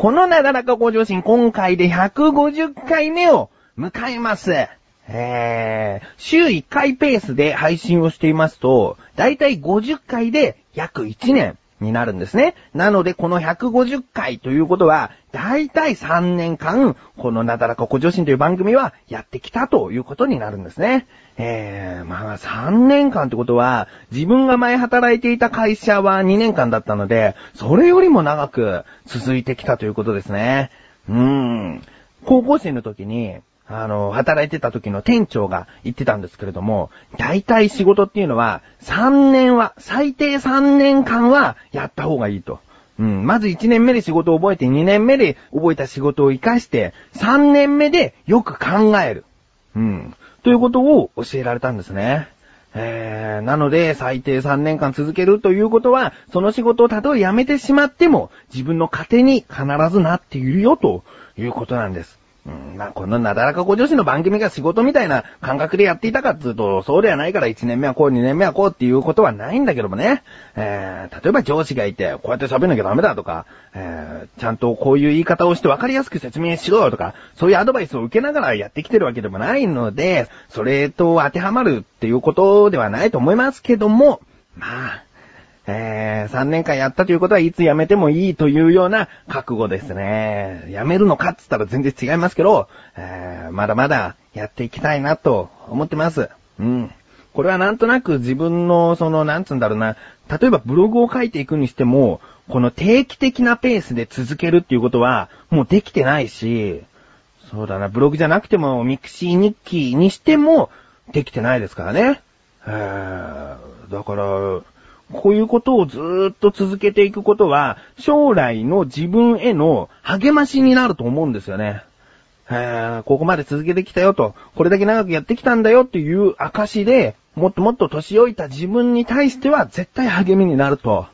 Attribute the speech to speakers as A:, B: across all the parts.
A: このなだらかご上心、今回で150回目を迎えます。えー、週1回ペースで配信をしていますと、だいたい50回で約1年になるんですね。なので、この150回ということは、だいたい3年間、このなだらか向上心という番組はやってきたということになるんですね。えー、まあ3年間ってことは、自分が前働いていた会社は2年間だったので、それよりも長く続いてきたということですね。うーん。高校生の時に、あの、働いてた時の店長が言ってたんですけれども、大体仕事っていうのは、3年は、最低3年間はやった方がいいと。うん、まず1年目で仕事を覚えて、2年目で覚えた仕事を活かして、3年目でよく考える。うん。ということを教えられたんですね。えー、なので、最低3年間続けるということは、その仕事をたとえ辞めてしまっても、自分の糧に必ずなっているよ、ということなんです。うん、まあ、このなだらかご女子の番組が仕事みたいな感覚でやっていたかっていうと、そうではないから1年目はこう、2年目はこうっていうことはないんだけどもね。えー、例えば上司がいて、こうやって喋んなきゃダメだとか、えー、ちゃんとこういう言い方をして分かりやすく説明しろとか、そういうアドバイスを受けながらやってきてるわけでもないので、それと当てはまるっていうことではないと思いますけども、まあ、えー、3年間やったということはいつ辞めてもいいというような覚悟ですね。辞めるのかって言ったら全然違いますけど、えー、まだまだやっていきたいなと思ってます。うん。これはなんとなく自分の、その、なんつうんだろうな、例えばブログを書いていくにしても、この定期的なペースで続けるっていうことは、もうできてないし、そうだな、ブログじゃなくても、ミクシー日記にしても、できてないですからね。えー、だから、こういうことをずーっと続けていくことは、将来の自分への励ましになると思うんですよね。ここまで続けてきたよと、これだけ長くやってきたんだよっていう証で、もっともっと年老いた自分に対しては絶対励みになると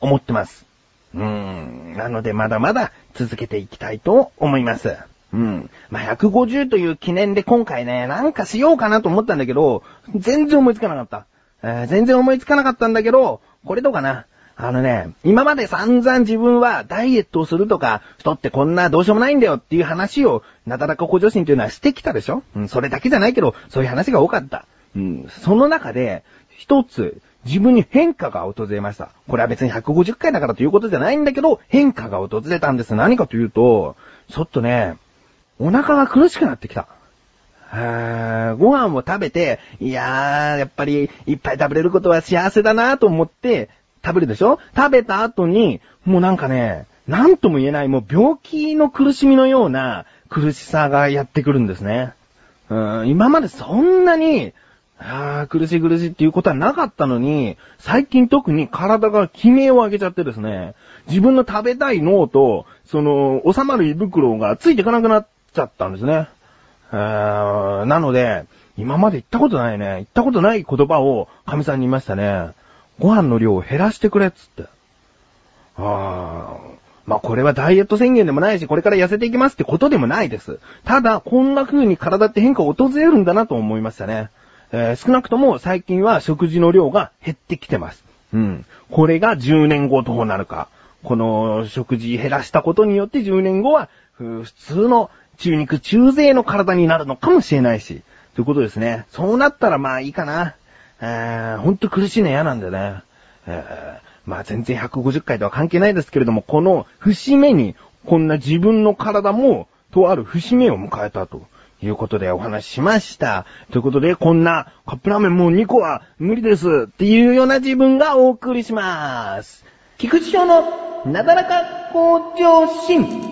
A: 思ってます。うーん。なのでまだまだ続けていきたいと思います。うん。まあ、150という記念で今回ね、なんかしようかなと思ったんだけど、全然思いつかなかった。えー、全然思いつかなかったんだけど、これどうかな？あのね、今まで散々自分はダイエットをするとか、太ってこんなどうしようもないんだよっていう話を、なだらか向上心というのはしてきたでしょ？うん、それだけじゃないけど、そういう話が多かった。うん、その中で、一つ、自分に変化が訪れました。これは別に150回だからということじゃないんだけど、変化が訪れたんです。何かというと、ちょっとね、お腹が苦しくなってきた。ご飯を食べて、いやー、やっぱりいっぱい食べれることは幸せだなと思って食べるでしょ？食べた後に、もうなんかね、なんとも言えない、もう病気の苦しみのような苦しさがやってくるんですね。うん今までそんなに、あ苦しい苦しいっていうことはなかったのに、最近特に体が悲鳴を上げちゃってですね、自分の食べたい脳と、その、収まる胃袋がついていかなくなっちゃったんですね。なので、今まで言ったことないね。言ったことない言葉を神さんに言いましたね。ご飯の量を減らしてくれっつって。あまあこれはダイエット宣言でもないし、これから痩せていきますってことでもないです。ただ、こんな風に体って変化を訪れるんだなと思いましたね。えー、少なくとも最近は食事の量が減ってきてます。うん。これが10年後どうなるか。この食事減らしたことによって10年後は、普通の中肉中背の体になるのかもしれないし。ということですね。そうなったらまあいいかな。えー、ほんと苦しいの嫌なんだよね。えー、まあ全然150回とは関係ないですけれども、この節目に、こんな自分の体も、とある節目を迎えたと。いうことでお話ししました。ということで、こんなカップラーメンもう2個は無理ですっていうような自分がお送りします。菊池翔のなだらか向上心。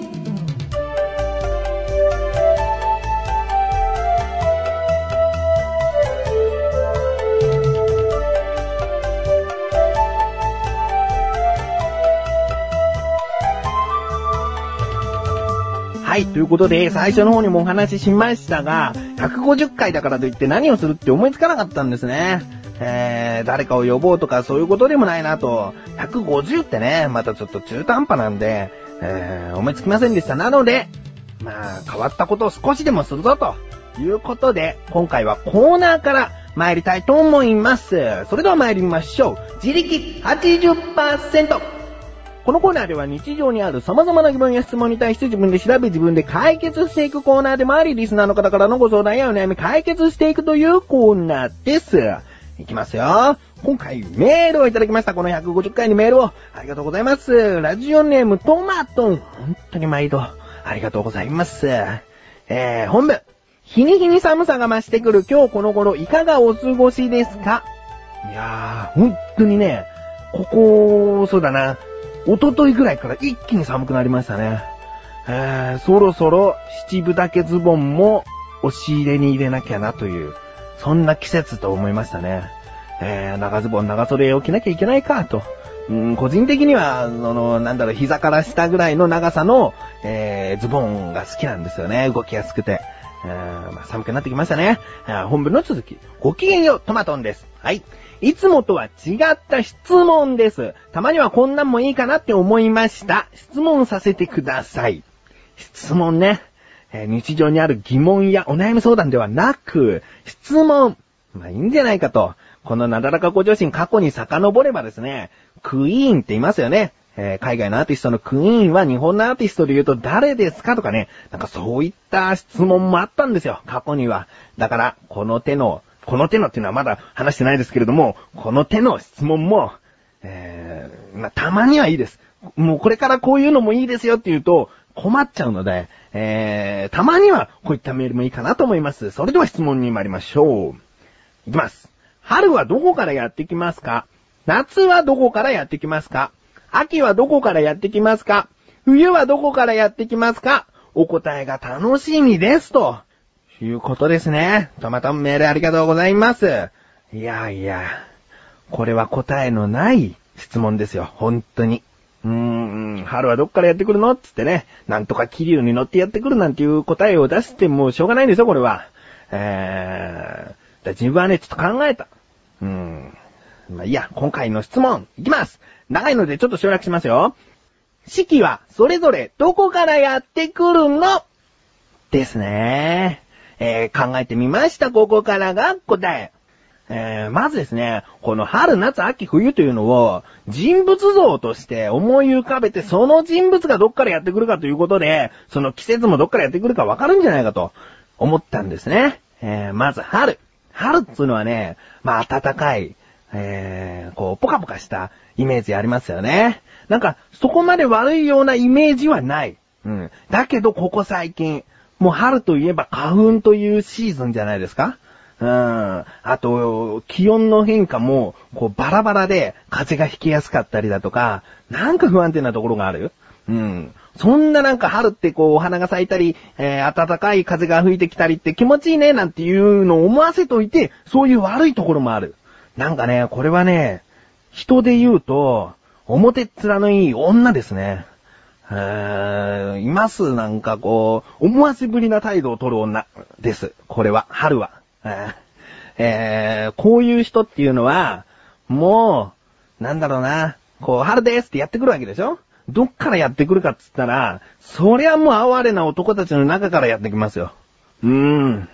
A: はい、ということで、最初の方にもお話ししましたが、150回だからといって何をするって思いつかなかったんですね。えー、誰かを呼ぼうとかそういうことでもないなと、150ってね、またちょっと中途半端なんで、えー、思いつきませんでした。なので、まあ、変わったことを少しでもするぞということで、今回はコーナーから参りたいと思います。それでは参りましょう。自力80%。このコーナーでは日常にある様々な疑問や質問に対して自分で調べ自分で解決していくコーナーでもあり、リスナーの方からのご相談やお悩み解決していくというコーナーです。いきますよ。今回メールをいただきました。この150回にメールを。ありがとうございます。ラジオネームトマトン。本当に毎度。ありがとうございます。えー、本部。日に日に寒さが増してくる今日この頃いかがお過ごしですか？いやー、本当にね、ここ、そうだな、一昨日ぐらいから一気に寒くなりましたね。えー、そろそろ七分丈ズボンも押し入れに入れなきゃなという、そんな季節と思いましたね。えー、長ズボン長袖を着なきゃいけないかと。うん、個人的には、その、なんだろう、膝から下ぐらいの長さの、えー、ズボンが好きなんですよね。動きやすくて。えーまあ、寒くなってきましたね。本文の続き。ごきげんよう、トマトンです。はい。いつもとは違った質問です。たまにはこんなんもいいかなって思いました。質問させてください。質問ね。えー日常にある疑問やお悩み相談ではなく、質問。まあいいんじゃないかと。このなだらか向上心過去に遡ればですね、クイーンって言いますよね。えー海外のアーティストのクイーンは日本のアーティストで言うと誰ですかとかね。なんかそういった質問もあったんですよ。過去には。だから、この手の、この手のっていうのはまだ話してないですけれども、この手の質問も、えーまあ、たまにはいいです。もうこれからこういうのもいいですよって言うと困っちゃうので、えー、たまにはこういったメールもいいかなと思います。それでは質問に参りましょう。いきます。春はどこからやってきますか？夏はどこからやってきますか？秋はどこからやってきますか？冬はどこからやってきますか？お答えが楽しみです。ということですね。たまたまメールありがとうございます。いやいや、これは答えのない質問ですよ。本当に。うーん、春はどっからやってくるの？つってね、なんとか気流に乗ってやってくるなんていう答えを出してもしょうがないんですよ、これは。えー、だ自分はね、ちょっと考えた。うーん。まあ、いいや、今回の質問、いきます長いのでちょっと省略しますよ。四季はそれぞれどこからやってくるの？ですね。えー、考えてみました。ここからが答え。えー、まずですね、この春、夏、秋、冬というのを人物像として思い浮かべて、その人物がどっからやってくるかということで、その季節もどっからやってくるかわかるんじゃないかと思ったんですね。えー、まず春。春っていうのはね、まあ暖かい、えー、こう、ポカポカしたイメージありますよね。なんか、そこまで悪いようなイメージはない。うん。だけど、ここ最近、もう春といえば花粉というシーズンじゃないですかうん。あと、気温の変化も、こう、バラバラで、風が引きやすかったりだとか、なんか不安定なところがあるうん。そんななんか春ってこう、お花が咲いたり、えー、暖かい風が吹いてきたりって気持ちいいね、なんていうのを思わせといて、そういう悪いところもある。なんかね、これはね、人で言うと、表っ面のいい女ですね。えー、います、なんかこう、思わせぶりな態度を取る女です。これは、春は。えーこういう人っていうのは、もう、なんだろうな、こう、春ですってやってくるわけでしょ？どっからやってくるかっつったら、そりゃもう哀れな男たちの中からやってきますよ。うーん。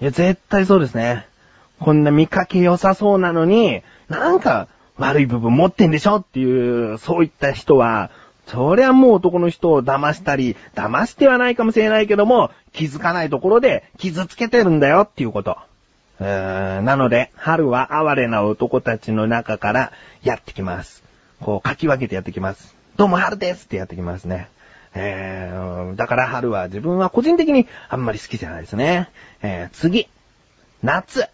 A: いや、絶対そうですね。こんな見かけ良さそうなのに、なんか悪い部分持ってんでしょっていう、そういった人は、そりゃもう男の人を騙したり、騙してはないかもしれないけども、気づかないところで傷つけてるんだよっていうこと。うーんなので、春は哀れな男たちの中からやってきます。こう、かき分けてやってきます。どうも春ですってやってきますね。えー、だから春は自分は個人的にあんまり好きじゃないですね。えー、次。夏。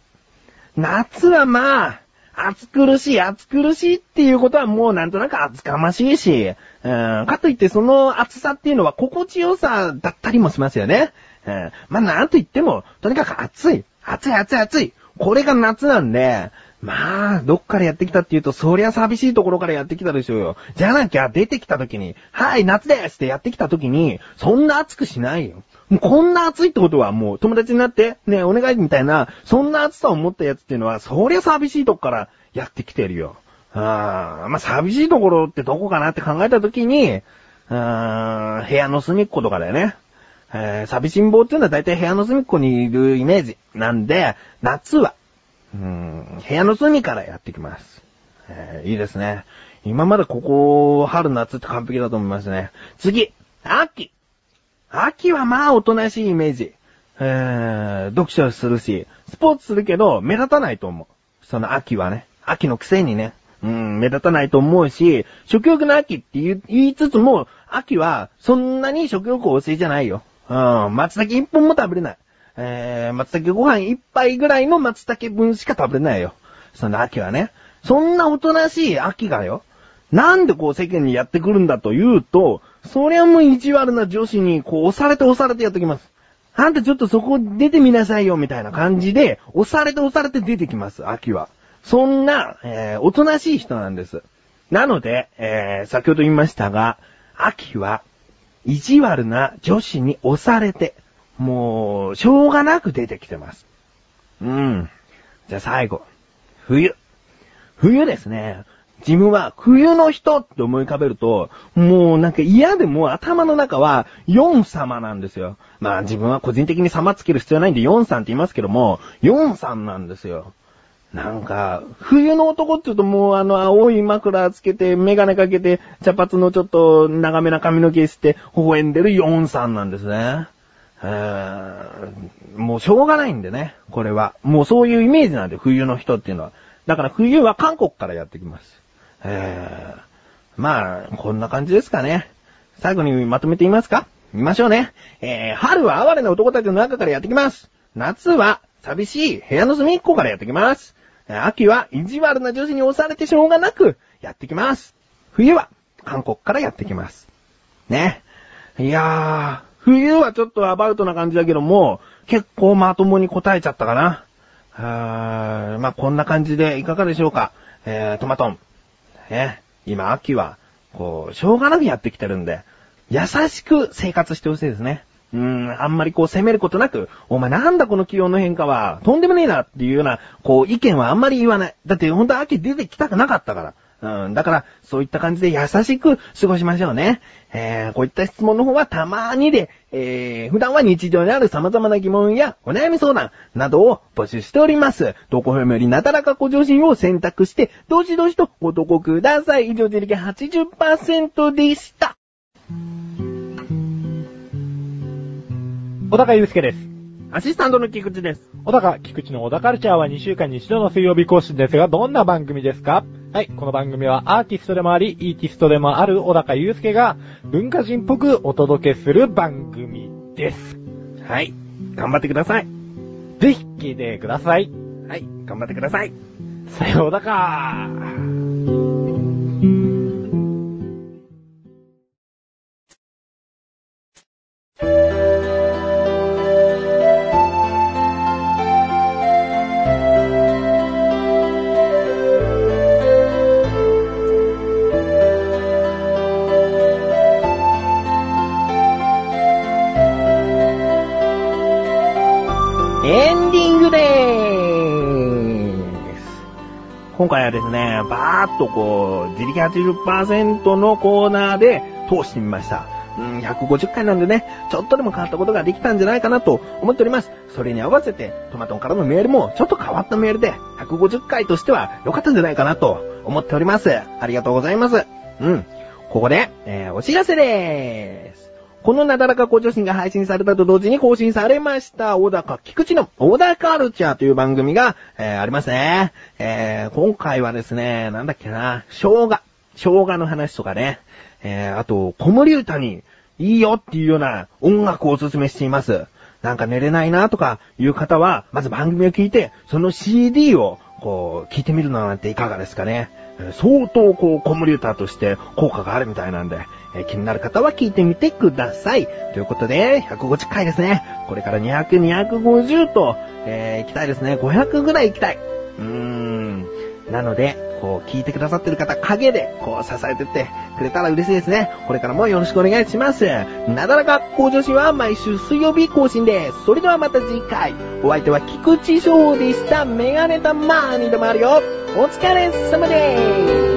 A: 夏はまあ、暑苦しい、暑苦しいっていうことはもうなんとなく暑かましいし、うん、かといってその暑さっていうのは心地よさだったりもしますよね。うん、まあなんと言っても、とにかく暑い。暑い暑い暑い。これが夏なんで、まあ、どっからやってきたっていうと、そりゃ寂しいところからやってきたでしょうよ。じゃなきゃ出てきた時に、はい、夏ですってやってきた時に、そんな暑くしないよ。こんな暑いってことはもう友達になって、ねお願いみたいな、そんな暑さを持ったやつっていうのは、そりゃ寂しいとこからやってきてるよ。あーまあ、寂しいところってどこかなって考えた時に、あー部屋の隅っことかだよね。えー、寂しん坊っていうのは大体部屋の隅っこにいるイメージなんで、夏は、うん、部屋の隅からやってきます。えーいいですね。今までここ、春夏って完璧だと思いますね。次、秋。秋はまあおとなしいイメージ。えー、読書するし、スポーツするけど、目立たないと思う。その秋はね。秋のくせにね。うん、目立たないと思うし、食欲の秋って言いつつも、秋はそんなに食欲旺盛じゃないよ。うん、松茸一本も食べれない。えー、松茸ご飯一杯ぐらいの松茸分しか食べれないよ。その秋はね。そんなおとなしい秋がよ。なんでこう世間にやってくるんだというと、そりゃもう意地悪な女子にこう押されて押されてやってきます。あんたちょっとそこ出てみなさいよみたいな感じで、押されて押されて出てきます、秋は。そんな、えー、おとなしい人なんです。なので、えー、先ほど言いましたが、秋は、意地悪な女子に押されて、もう、しょうがなく出てきてます。うん。じゃあ最後。冬。冬ですね。自分は冬の人って思い浮かべると、もうなんか嫌でも頭の中は4様なんですよ。まあ自分は個人的に様つける必要ないんで4さんって言いますけども、4さんなんですよ。なんか、冬の男って言うともうあの青い枕つけて、メガネかけて、茶髪のちょっと長めな髪の毛して、微笑んでる4さんなんですね。もうしょうがないんでね、これは。もうそういうイメージなんで、冬の人っていうのは。だから冬は韓国からやってきます。えー、まあ、こんな感じですかね。最後にまとめてみますか？見ましょうね。えー、春は哀れな男たちの中からやってきます。夏は寂しい部屋の隅っこからやってきます。秋は意地悪な女子に押されてしょうがなくやってきます。冬は韓国からやってきます。ね。いやー、冬はちょっとアバウトな感じだけども、結構まともに答えちゃったかな。あーまあ、こんな感じでいかがでしょうか？えー、トマトン。ね。今、秋は、こう、しょうがなくやってきてるんで、優しく生活してほしいですね。うーん、あんまりこう責めることなく、お前なんだこの気温の変化は、とんでもねえなっていうような、こう意見はあんまり言わない。だって本当は秋出てきたくなかったから。うん、だから、そういった感じで優しく過ごしましょうね。えー、こういった質問の方はたまーにで、えー、普段は日常にある様々な疑問やお悩み相談などを募集しております。どこよりなだらかご上心を選択して、どしどしとご投稿ください。以上、自力80%でした。
B: 小高祐介です。
A: アシスタントの菊池です。
B: 小高、菊池の小高カルチャーは2週間に1度の水曜日更新ですが、どんな番組ですか？はい、この番組はアーティストでもあり、イーティストでもある小高祐介が文化人っぽくお届けする番組です。
A: はい、頑張ってください。
B: ぜひ聞いてください。
A: はい、頑張ってください。
B: さようだか
A: 今回はですね、バーっとこう、自力80%のコーナーで通してみました。うん、150回なんでね、ちょっとでも変わったことができたんじゃないかなと思っております。それに合わせて、トマトンからのメールもちょっと変わったメールで、150回としては良かったんじゃないかなと思っております。ありがとうございます。うん。ここで、えー、お知らせでーす。このなだらか向上心が配信されたと同時に更新されました、小高菊池の小高カルチャーという番組が、えー、ありますね。えー、今回はですね、なんだっけな、生姜。生姜の話とかね。えー、あと、子守歌にいいよっていうような音楽をおすすめしています。なんか寝れないなとかいう方は、まず番組を聞いて、その CD をこう、聞いてみるのなんていかがですかね。相当こう、コムリューターとして効果があるみたいなんで、え、気になる方は聞いてみてください。ということで、150回ですね。これから200、250と、えー、行きたいですね。500ぐらい行きたい。うーん。なので、こう、聞いてくださってる方、影で、こう、支えてってくれたら嬉しいですね。これからもよろしくお願いします。なだらか向上心は毎週水曜日更新です。それではまた次回。お相手は菊池翔でした。メガネたまーにでもあるよ。お疲れ様です。